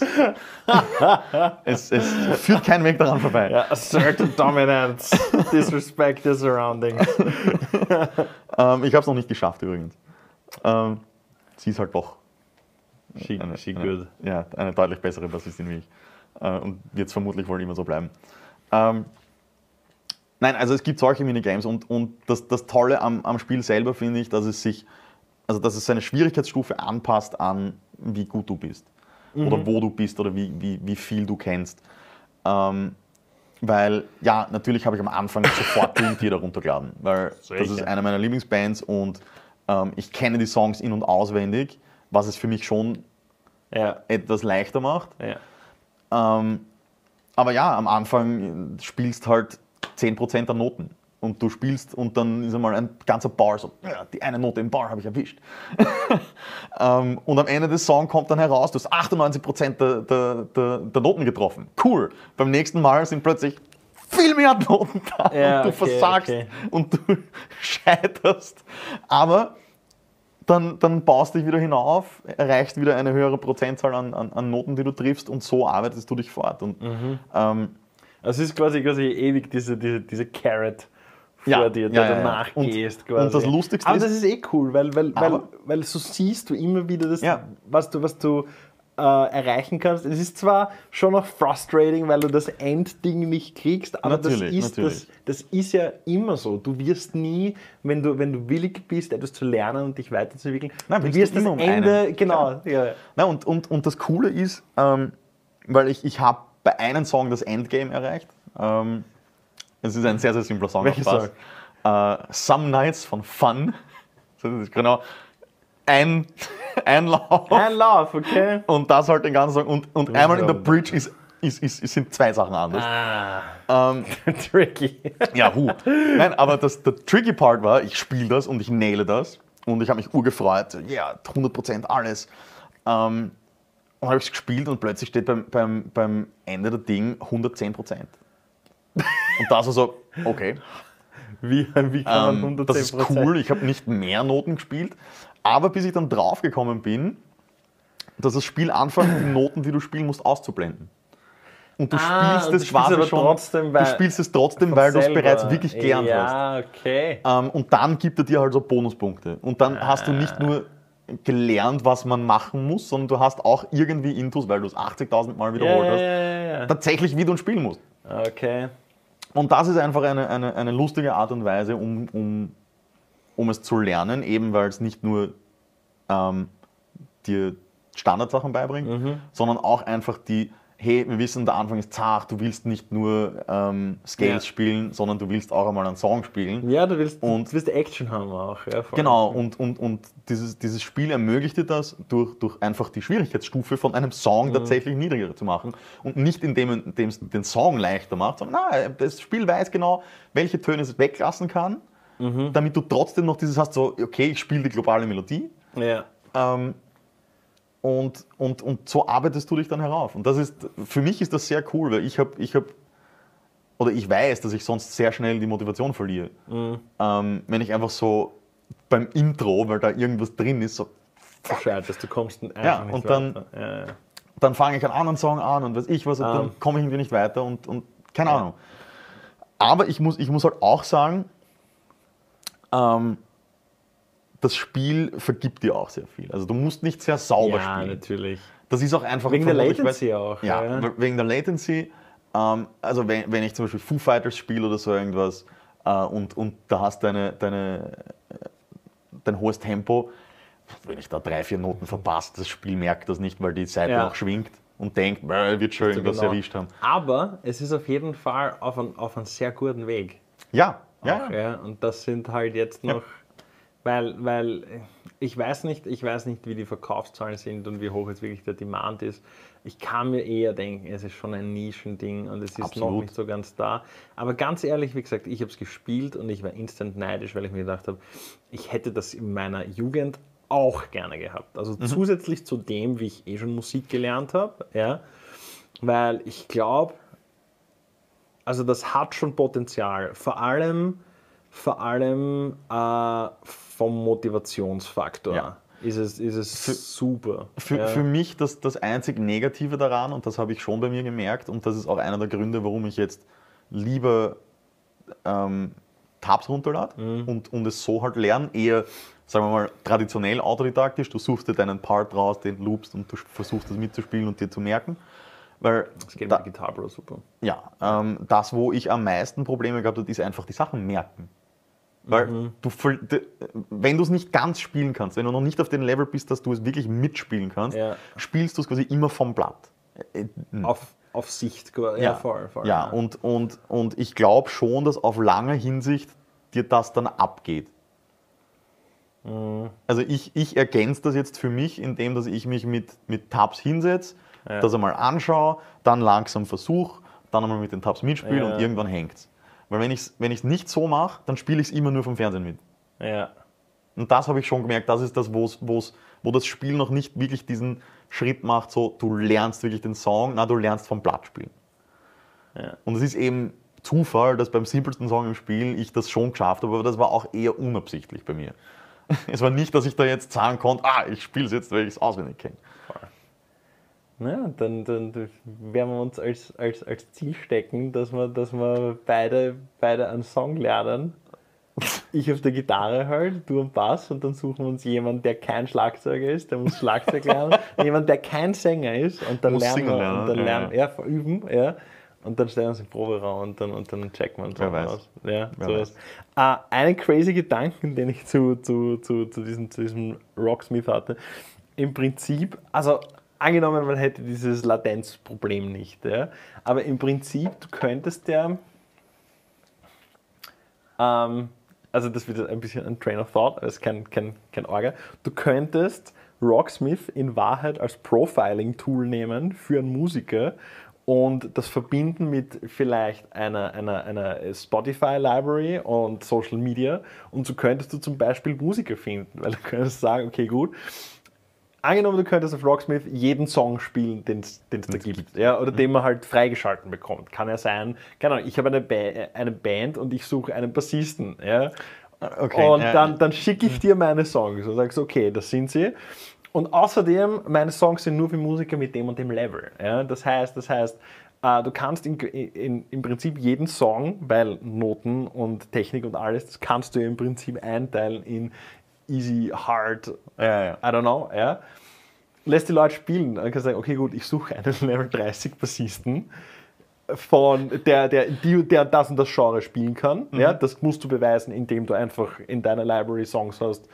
Es. Es führt kein Weg daran vorbei. Ja, assertive dominance, disrespect the surroundings. Ähm, ich habe es noch nicht geschafft übrigens. Ähm, sie ist halt doch She, eine, she eine, good. Ja, eine deutlich bessere Bassistin wie ich. Äh, und wird es vermutlich wohl immer so bleiben. Ähm, Nein, also es gibt solche Minigames und, und das, das Tolle am, am Spiel selber finde ich, dass es sich, also dass es seine Schwierigkeitsstufe anpasst an, wie gut du bist. Oder wo du bist oder wie, wie, wie viel du kennst. Ähm, weil, ja, natürlich habe ich am Anfang sofort Dream Theater runtergeladen, weil das Sicher. ist eine meiner Lieblingsbands und ähm, ich kenne die Songs in- und auswendig, was es für mich schon Ja, etwas leichter macht. ja. Ähm, aber ja, am Anfang spielst halt 10% der Noten. Und du spielst und dann ist einmal ein ganzer Bar so, ja, die eine Note im Bar habe ich erwischt. ähm, und am Ende des Songs kommt dann heraus, du hast 98% der, der, der, der Noten getroffen. Cool. Beim nächsten Mal sind plötzlich viel mehr Noten da Ja, und du okay, versagst okay. und du scheiterst. Aber dann, dann baust du dich wieder hinauf, erreichst wieder eine höhere Prozentzahl an, an, an Noten, die du triffst und so arbeitest du dich fort. Und, Mhm. ähm, Also es ist quasi, quasi ewig diese, diese, diese Carrot vor Ja, dir, ja, der ja, du nachgehst. Und- quasi. und das Lustigste Aber ist- das ist eh cool, weil, weil, weil, weil so siehst du immer wieder das, was du, was du äh, erreichen kannst. Es ist zwar schon noch frustrating, weil du das Endding nicht kriegst, aber das Natürlich, ist, das, natürlich. das ist ja immer so. Du wirst nie, wenn du, wenn du willig bist, etwas zu lernen und dich weiterzuentwickeln, Nein, du wirst das um Ende, einen. genau, ja. na, und, und, und das Coole ist, ähm, weil ich, ich habe bei einem Song das Endgame erreicht. Ähm, es ist ein sehr, sehr simpler Song. Welcher Bass. Äh, Some Nights von Fun. Das ist genau ein, ein Lauf. Ein Lauf, okay? Und das halt den ganzen Song. Und, und einmal in der Bridge ist, ist, ist, sind zwei Sachen anders. Ah, Ähm, tricky. Ja, hu. Nein, aber das, der tricky Part war, ich spiele das und ich naile das. Und ich habe mich urgefreut. Ja, 100% alles. Ähm, und habe ich es gespielt und plötzlich steht beim, beim, beim Ende der Ding 110%. Und das war so, okay, Wie, wie kann man ähm, 110%? das ist cool. Ich habe nicht mehr Noten gespielt. Aber bis ich dann draufgekommen bin, dass das Spiel anfängt, die Noten, die du spielen musst, auszublenden. Und du Ah, spielst es quasi schon. trotzdem, du weil- spielst es trotzdem, weil du es bereits wirklich gelernt hast. Ja, okay. Ähm, und dann gibt er dir halt so Bonuspunkte. Und dann hast du Ah. nicht nur gelernt, was man machen muss, sondern du hast auch irgendwie Intus, weil du es 80.000 Mal wiederholt ja, hast, ja, ja. tatsächlich wie du spielen musst. Okay. Und das ist einfach eine, eine, eine lustige Art und Weise, um, um, um es zu lernen, eben weil es nicht nur ähm, dir Standardsachen beibringt, Mhm. sondern auch einfach die, hey, wir wissen, der Anfang ist zart, du willst nicht nur ähm, Scales Ja. spielen, sondern du willst auch einmal einen Song spielen. Ja, du willst, Und- du willst Action haben auch. Ja. Genau, und, und, und dieses, dieses Spiel ermöglicht dir das, durch, durch einfach die Schwierigkeitsstufe von einem Song tatsächlich niedriger zu machen. Und nicht indem es den Song leichter macht, sondern nein, das Spiel weiß genau, welche Töne es weglassen kann, damit du trotzdem noch dieses hast, so, okay, ich spiele die globale Melodie. Ja. Ähm, und, und, und so arbeitest du dich dann herauf. Und das ist, für mich ist das sehr cool, weil ich habe, ich hab, oder ich weiß, dass ich sonst sehr schnell die Motivation verliere. Ähm, wenn ich einfach so beim Intro, weil da irgendwas drin ist, so, Bescheid, du kommst Ja, nicht und dann-. Ja, ja. dann fange ich einen anderen Song an und weiß ich was, und Ähm. dann komme ich irgendwie nicht weiter und, und keine Ja. Ahnung. Aber ich muss, ich muss halt auch sagen, ähm, das Spiel vergibt dir auch sehr viel. Also du musst nicht sehr sauber ja, spielen. natürlich. Das ist auch einfach Wegen der Latency weil- auch. Ja, ja. wegen der Latency. Ähm, also wenn, wenn ich zum Beispiel Foo Fighters spiele oder so irgendwas äh, und, und da hast deine, deine, äh, dein hohes Tempo, wenn ich da drei, vier Noten verpasse, das Spiel merkt das nicht, weil die Seite Ja. noch schwingt und denkt, "Bäh, wird schon irgendwas Genau. erwischt haben. Aber es ist auf jeden Fall auf, ein, auf einem sehr guten Weg. Ja, ja, auch, ja. ja. Und das sind halt jetzt noch, weil, weil ich weiß nicht, ich weiß nicht, wie die Verkaufszahlen sind und wie hoch jetzt wirklich der Demand ist. Ich kann mir eher denken, es ist schon ein Nischending und es ist noch Absolut. nicht so ganz da. Aber ganz ehrlich, wie gesagt, ich habe es gespielt und ich war instant neidisch, weil ich mir gedacht habe, ich hätte das in meiner Jugend auch gerne gehabt. Also Mhm. zusätzlich zu dem, wie ich eh schon Musik gelernt habe, ja, weil ich glaube, also das hat schon Potenzial. Vor allem, vor allem äh, vom Motivationsfaktor Ja. ist es, ist es super. Für, ja. für mich das, das einzig Negative daran, und das habe ich schon bei mir gemerkt, und das ist auch einer der Gründe, warum ich jetzt lieber ähm, Tabs runterlade Mhm. und, und es so halt lernen, eher, sagen wir mal, traditionell autodidaktisch. Du suchst dir deinen Part raus, den loopst und du versuchst das mitzuspielen und dir zu merken. Weil Das geht da, mit Guitar Pro super. ja, ähm, das, wo ich am meisten Probleme gehabt habe, ist einfach die Sachen merken. Weil Mhm. du, wenn du es nicht ganz spielen kannst, wenn du noch nicht auf dem Level bist, dass du es wirklich mitspielen kannst, Ja. spielst du es quasi immer vom Blatt. Äh, Auf, auf Sicht, quasi. ja, voll, voll. ja, und, und, und ich glaube schon, dass auf lange Hinsicht dir das dann abgeht. Mhm. Also ich, ich ergänze das jetzt für mich, indem dass ich mich mit, mit Tabs hinsetze, Ja. das einmal anschaue, dann langsam versuche, dann einmal mit den Tabs mitspiele Ja. und irgendwann hängt's. Weil wenn ich es wenn ich's nicht so mache, dann spiele ich es immer nur vom Fernsehen mit. ja. Und das habe ich schon gemerkt, das ist das, wo's, wo's, wo das Spiel noch nicht wirklich diesen Schritt macht, so du lernst wirklich den Song, na du lernst vom Blatt spielen. Ja. Und es ist eben Zufall, dass beim simpelsten Song im Spiel ich das schon geschafft habe, aber das war auch eher unabsichtlich bei mir. Es war nicht, dass ich da jetzt sagen konnte, ah, ich spiele es jetzt, weil ich es auswendig kenne. Ja, dann, dann werden wir uns als, als, als Ziel stecken, dass wir, dass wir beide, beide einen Song lernen. Ich auf der Gitarre halt, du am Bass und dann suchen wir uns jemanden, der kein Schlagzeuger ist, der muss Schlagzeug lernen. jemand, der kein Sänger ist und dann Muss lernen wir, lernen, und dann ja, lernen, ja, üben, ja. Und dann stellen wir uns im Proberaum und dann, und dann checken wir uns Wer weiß. aus. Ja, Wer sowas. Äh, einen crazy Gedanken, den ich zu, zu, zu, zu, diesem, zu diesem Rocksmith hatte. Im Prinzip, also angenommen, man hätte dieses Latenzproblem nicht, ja, aber im Prinzip, du könntest ja, ähm, also das wird ein bisschen ein Train of Thought, aber es ist kein, kein, kein Orga, du könntest Rocksmith in Wahrheit als Profiling-Tool nehmen für einen Musiker und das verbinden mit vielleicht einer, einer, einer Spotify-Library und Social Media und so könntest du zum Beispiel Musiker finden, weil du könntest sagen, okay gut, angenommen, du könntest auf Rocksmith jeden Song spielen, den es da gibt, ja, oder den man halt freigeschalten bekommt. Kann ja sein, Ahnung, ich habe eine, ba eine Band und ich suche einen Bassisten, ja. Okay, und ja. dann, dann schicke ich dir meine Songs und sagst, okay, das sind sie. Und außerdem, meine Songs sind nur für Musiker mit dem und dem Level. Ja? Das heißt, das heißt, äh, du kannst in, in, im Prinzip jeden Song, weil Noten und Technik und alles, das kannst du im Prinzip einteilen in easy, hard, Ja, ja. I don't know, ja. Lässt die Leute spielen. Dann kannst du sagen, okay, gut, ich suche einen Level 30 Bassisten, von der, der, die, der das und das Genre spielen kann. Ja, das musst du beweisen, indem du einfach in deiner Library Songs hast,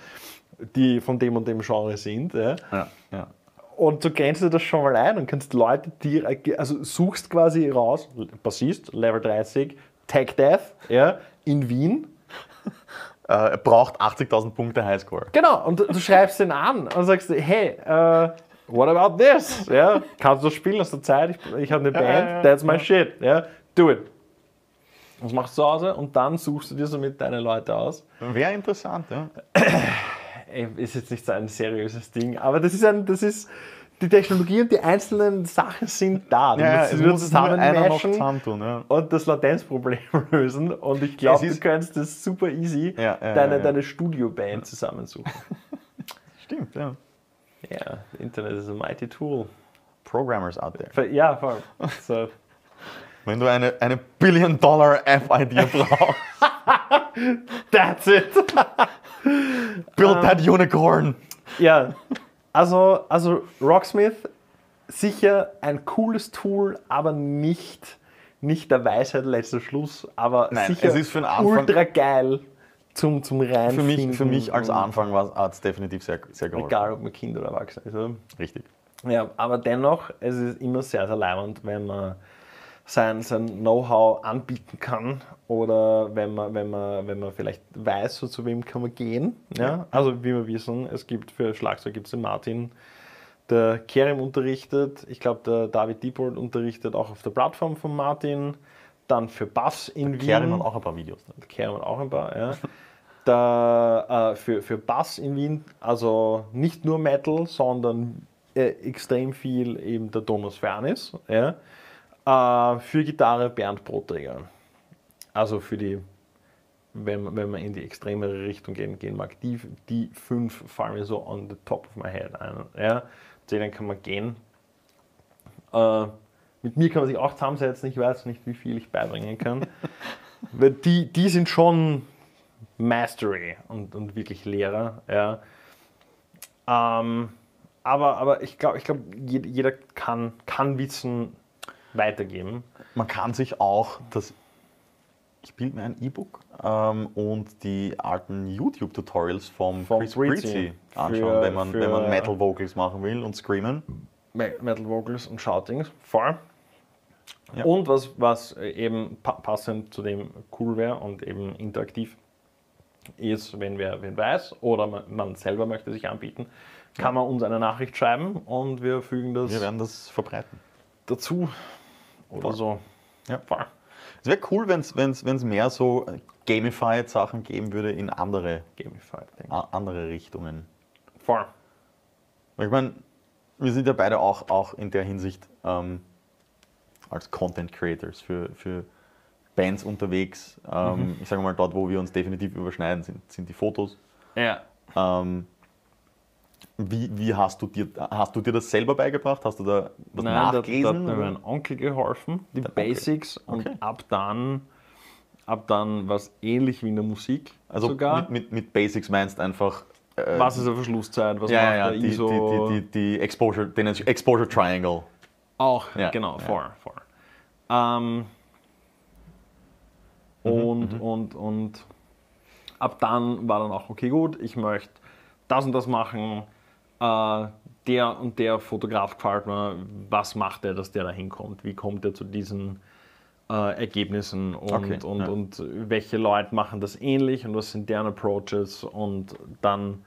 die von dem und dem Genre sind. Ja. Ja, ja. Und so grenzt du das schon mal ein und kannst Leute direkt, also suchst quasi raus, Bassist, Level 30, Tech Death, ja, in Wien. Äh, er braucht 80.000 Punkte Highscore. Genau, und du, schreibst den an und sagst, hey, äh, what about this? Ja, kannst du das spielen? Hast du Zeit? Ich, ich habe eine Band, that's my shit. Ja, do it. Das machst du zu Hause und dann suchst du dir so mit deine Leute aus. Wäre interessant, ja. Ey, Ist jetzt nicht so ein seriöses Ding, aber das ist ein, das ist, die Technologie und die einzelnen Sachen sind da. Du ja, musst es nur zusammenmischen zusammentun. Ja. und das Latenzproblem lösen. Und ich glaube, du ist- kannst das super easy, Ja, ja, deine, deine Studioband zusammensuchen. Stimmt, ja. Ja, Internet ist ein mighty tool. Programmers out there. Ja, voll. So. Wenn du eine, eine Billion-Dollar-App-Idee brauchst, That's it. build that unicorn. ja, also, also Rocksmith, sicher ein cooles Tool, aber nicht, nicht der Weisheit letzter Schluss, aber Nein, sicher es ist für den Anfang- ultra geil zum, zum Für Reinfinden. mich, für mich als Anfang hat es definitiv sehr, sehr geholfen. Egal, ob man Kind oder Erwachsener ist. Oder? Richtig. Ja, aber dennoch, es ist immer sehr, sehr leibend, wenn man sein, sein Know-how anbieten kann oder wenn man, wenn, man, wenn man vielleicht weiß, so zu wem kann man gehen. Ja? Also wie wir wissen, es gibt für Schlagzeug gibt es den Martin, der Kerem unterrichtet, ich glaube der David Diebold unterrichtet auch auf der Plattform von Martin, dann für Bass in Wien. Kerem hat auch ein paar Videos. drin. Kehren wir auch ein paar, ja. Da, äh, für, für Bass in Wien, also nicht nur Metal, sondern äh, extrem viel eben der Thomas Fernis. Ja. Äh, für Gitarre Bernd Brotträger. Also für die, wenn, man- wenn man in die extremere Richtung gehen, gehen mag, die, die fünf fallen mir so on the top of my head ein. Ja. Zu denen kann man gehen. Äh, mit mir kann man sich auch zusammensetzen, ich weiß nicht, wie viel ich beibringen kann. Weil die, die sind schon Mastery und, und wirklich Lehrer. Ja. Ähm, aber, aber ich glaube, ich glaub, jeder, jeder kann, kann wissen, weitergeben. Man kann sich auch das, ich bilde mir ein E-Book ähm, und die alten YouTube-Tutorials vom, Vom Chris. Breezy anschauen, Für- wenn, man, wenn man Metal Vocals machen will und screamen. Me- Metal Vocals und Shoutings. Voll. Ja. Und was, was eben pa passend zu dem cool wäre und eben interaktiv ist, wenn wer wen weiß oder man, man selber möchte sich anbieten, kann man uns eine Nachricht schreiben und wir fügen das Wir werden das verbreiten. dazu oder Voll. so. Ja. Voll. Es wäre cool, wenn es mehr so äh, gamified Sachen geben würde in andere, Gamified andere Richtungen. Voll. Weil ich meine, wir sind ja beide auch, auch in der Hinsicht ähm, als Content Creators für, für Bands unterwegs. Ähm, Ich sage mal, dort, wo wir uns definitiv überschneiden, sind, sind die Fotos. Ja. Ähm, wie wie hast, du dir, hast du dir das selber beigebracht? Hast du da was Nein, da, da hat nachgelesen? mir mein Onkel geholfen, die Der. Basics und Okay. ab dann, ab dann war es ähnlich wie in der Musik also sogar. Mit, mit, mit Basics meinst einfach. äh, was ist eine Verschlusszeit, was ja, macht ja, der die, ISO? die, die, die, Exposure, den Exposure Triangle. Auch, Ja, genau, vor, vor. Ähm, Mhm, und, und, und ab dann war dann auch, okay, gut, ich möchte das und das machen. Äh, der und der Fotograf gefällt mir. Was macht er, dass der da hinkommt? Wie kommt er zu diesen äh, Ergebnissen? Und, Okay, und, ja. und welche Leute machen das ähnlich und was sind deren Approaches? Und dann,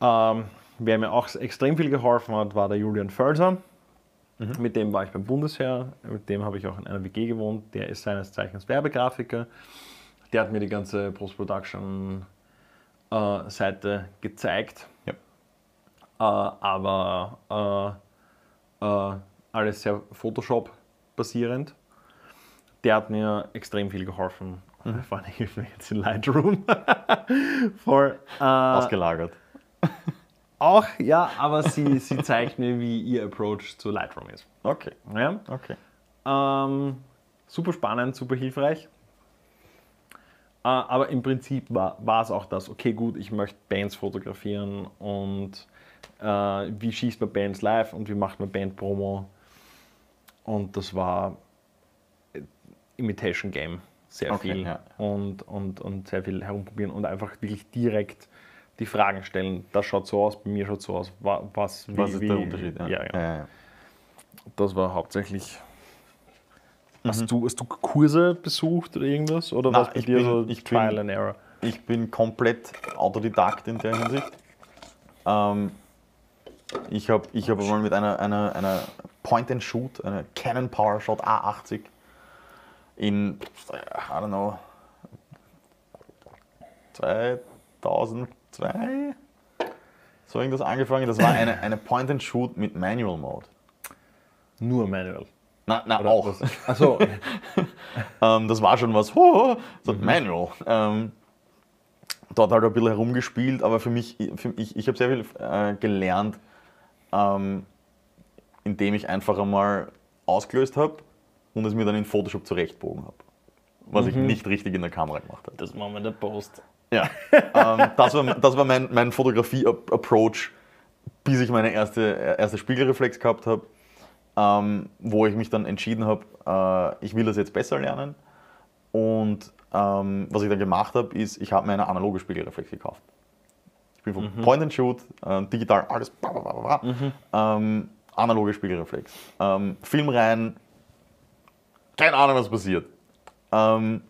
ähm, wer mir auch extrem viel geholfen hat, war der Julian Völser. Mit dem war ich beim Bundesheer, mit dem habe ich auch in einer WG gewohnt. Der ist seines Zeichens Werbegrafiker. Der hat mir die ganze Post-Production-Seite gezeigt. Äh, aber äh, äh, alles sehr Photoshop-basierend. Der hat mir extrem viel geholfen. Vor allem hilft mir jetzt in Lightroom. Voll. Ausgelagert. auch, ja, aber sie, sie zeigt mir, wie ihr Approach zu Lightroom ist. Okay, Ja? okay. Ähm, super spannend, super hilfreich. Äh, aber im Prinzip war es auch das, okay, gut, ich möchte Bands fotografieren und äh, wie schießt man Bands live und wie macht man Band-Promo. Und das war äh, Imitation Game, sehr Okay, viel. ja. Und, und, und sehr viel herumprobieren und einfach wirklich direkt die Fragen stellen. Das schaut so aus, bei mir schaut so aus. Wa- Was, wie, Was ist wie, der Unterschied? Ja, ja. Ja. Das war hauptsächlich. Hast, du, hast du Kurse besucht oder irgendwas? Oder Na, was bei ich dir bin- so ich Trial bin- and Error? Ich bin komplett Autodidakt in der Hinsicht. Ähm, ich habe ich hab mal mit einer, einer, einer Point-and-Shoot, einer Canon PowerShot A80 in, I don't know, 2002 so irgendwas angefangen. Das war eine, eine Point-and-Shoot mit Manual Mode. Nur manual. Na, na Oder auch. Achso, Ähm, das war schon was, oh, so Manual. Ähm, dort halt ein bisschen herumgespielt, aber für mich, für, ich, ich habe sehr viel äh, gelernt, ähm, indem ich einfach einmal ausgelöst habe und es mir dann in Photoshop zurechtbogen habe. Was ich nicht richtig in der Kamera gemacht habe. das machen wir in der Post. Ja. ähm, das war, das war mein, mein Fotografie-Approach, bis ich meine erste, erste Spiegelreflex gehabt habe, ähm, wo ich mich dann entschieden habe, äh, ich will das jetzt besser lernen. Und ähm, was ich dann gemacht habe, ist, ich habe mir eine analoge Spiegelreflex gekauft. Ich bin von Point and Shoot, äh, digital, alles, bla, bla, bla, bla, ähm, analoge Spiegelreflex. Ähm, Film rein, keine Ahnung, was passiert. Ähm,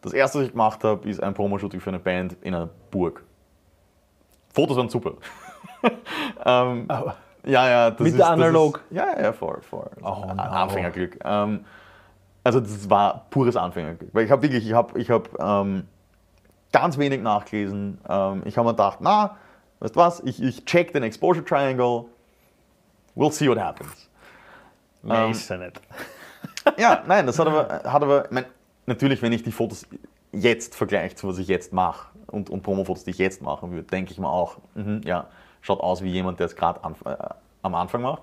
das erste, was ich gemacht habe, ist ein Promo-Shooting für eine Band in einer Burg. Fotos waren super. ähm, ja, ja, das Mit ist, der Analog? Ist, ja, ja, voll, voll. Oh, no. Anfängerglück. Ähm, also das war pures Anfängerglück. Weil ich habe wirklich, ich habe ich hab, ähm, ganz wenig nachgelesen. Ähm, ich habe mir gedacht, na, weißt was, ich, ich check den Exposure Triangle, we'll see what happens. Mehr Ähm, ist ja nicht. Ja, nein, das hat aber, hat aber mein, natürlich, wenn ich die Fotos jetzt vergleiche zu was ich jetzt mache und, und Promo-Fotos, die ich jetzt machen würde, denke ich mir auch, mhm, ja, schaut aus wie jemand, der es gerade äh, am Anfang macht.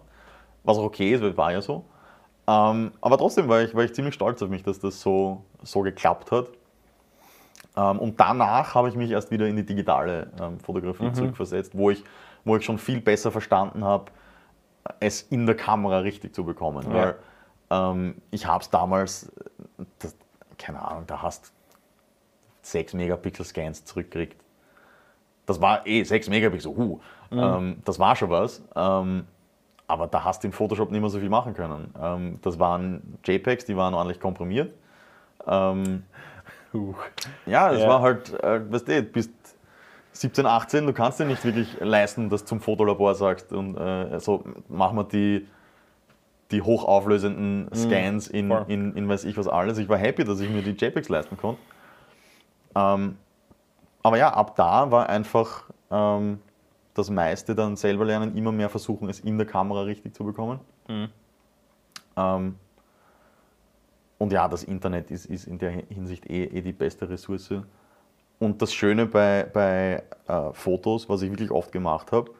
Was auch okay ist, weil war ja so. Ähm, aber trotzdem war ich, war ich ziemlich stolz auf mich, dass das so, so geklappt hat. Ähm, und danach habe ich mich erst wieder in die digitale ähm, Fotografie zurückversetzt, wo ich, wo ich schon viel besser verstanden habe, es in der Kamera richtig zu bekommen. Ja. Weil Ähm, ich habe es damals, das, keine Ahnung, da hast 6 Megapixel Scans zurückgekriegt. Das war eh 6 Megapixel, huh. Ähm, das war schon was. Ähm, aber da hast du in Photoshop nicht mehr so viel machen können. Ähm, das waren JPEGs, die waren ordentlich komprimiert. Ähm, Huch. ja, es Ja. war halt, äh, weißt du, du bist 17, 18, du kannst dir nicht wirklich leisten, dass du zum Fotolabor sagst und äh, so, mach mal die, die hochauflösenden Scans in, voll. in, in weiß ich was alles. Ich war happy, dass ich mir die JPEGs leisten konnte. Ähm, aber ja, ab da war einfach ähm, das meiste dann selber lernen, immer mehr versuchen, es in der Kamera richtig zu bekommen. Ähm, und ja, das Internet ist, ist in der Hinsicht eh, eh die beste Ressource. Und das Schöne bei, bei äh, Fotos, was ich wirklich oft gemacht habe,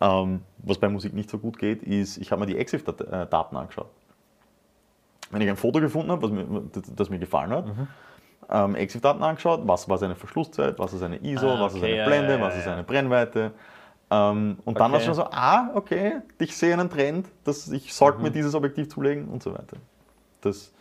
ähm, was bei Musik nicht so gut geht, ist, ich habe mir die EXIF-Daten angeschaut. Wenn ich ein Foto gefunden habe, was mir, das, mir gefallen hat, ähm, EXIF-Daten angeschaut, was war seine Verschlusszeit, was ist eine ISO, Ah, was ist okay, eine ja, Blende, ja, was ja, ist ja. eine Brennweite. Ähm, und dann war es Okay. schon so, ah, okay, ich sehe einen Trend, dass ich sollte Mhm. mir dieses Objektiv zulegen und so weiter. Das,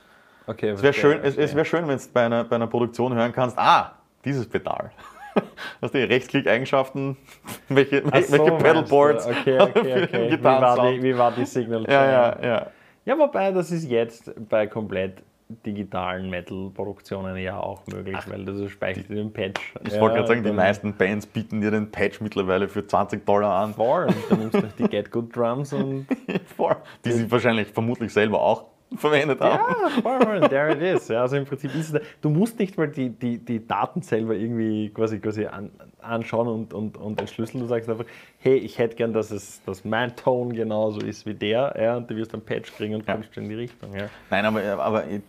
Okay, es wäre schön, es, es wär schön, wenn du bei einer, bei einer Produktion hören kannst, ah, dieses Pedal. Hast du die Rechtsklick-Eigenschaften, welche, Ach so, welche Pedalboards? Okay, okay, okay. Wie war, die, wie war die Signal? Ja, ja, ja. Ja, wobei das ist jetzt bei komplett digitalen Metal-Produktionen ja auch möglich, weil das speichert in den Patch. Ich ja, wollte gerade sagen, die meisten Bands bieten dir den Patch mittlerweile für 20 Dollar an. Voll, und dann nimmst du die Get Good Drums und Voll. Die sie wahrscheinlich vermutlich selber auch verwendet haben. Ja, voll, voll, there it is. Ja, also im Prinzip ist es, du musst nicht mal die, die, die Daten selber irgendwie quasi, quasi an, anschauen und, und, und entschlüsseln. Du sagst einfach, hey, ich hätte gern, dass, es, dass mein Ton genauso ist wie der. Ja, und du wirst einen Patch kriegen und Ja. kommst in die Richtung. Ja. Nein, aber, aber ich,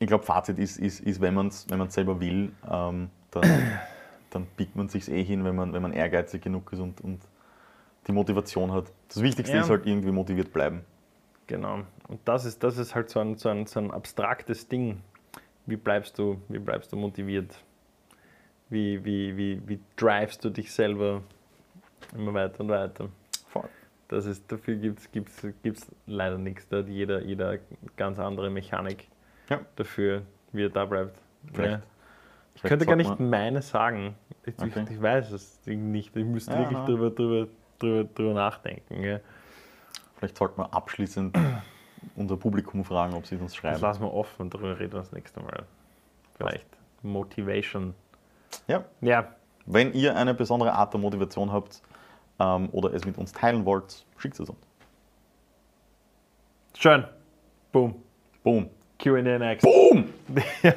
ich glaube, Fazit ist, ist, ist wenn man es wenn man's selber will, ähm, dann, dann biegt man sich eh hin, wenn man, wenn man ehrgeizig genug ist und, und die Motivation hat. Das Wichtigste Ja. ist halt irgendwie motiviert bleiben. Genau. Und das ist, das ist halt so ein, so, ein, so ein abstraktes Ding. Wie bleibst du, wie bleibst du motiviert? Wie, wie, wie, wie drivest du dich selber immer weiter und weiter? Voll. Das ist, dafür gibt es gibt's, gibt's leider nichts. Da hat jeder, jeder ganz andere Mechanik Ja. dafür, wie er da bleibt. Vielleicht- Ja. Ich Vielleicht könnte gar sollte nicht meine sagen. Ich, Okay. ich, ich weiß es nicht. Ich müsste Ja, wirklich ja. drüber, drüber, drüber, drüber nachdenken. Ja. Vielleicht sollten wir abschließend unser Publikum fragen, ob sie uns Das schreiben. lassen wir offen, darüber reden wir das nächste Mal. Vielleicht Motivation. Ja. Ja, Wenn ihr eine besondere Art der Motivation habt ähm, oder es mit uns teilen wollt, schickt es uns. schön. Boom. Boom. QA next. Boom!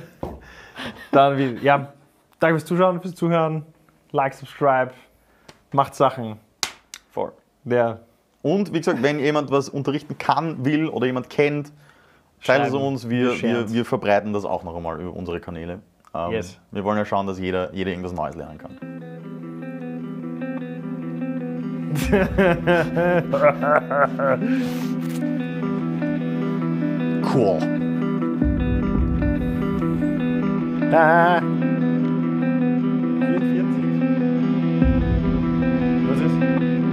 Dann wie, ja, danke fürs Zuschauen, fürs Zuhören. Like, subscribe, macht Sachen. Voll. Ja, Und wie gesagt, wenn jemand was unterrichten kann, will oder jemand kennt, schreibt es uns. wir Wir, wir, verbreiten das auch noch einmal über unsere Kanäle. Ähm, Yes. Wir wollen ja schauen, dass jeder, jeder irgendwas Neues lernen kann. cool. Ah. 44.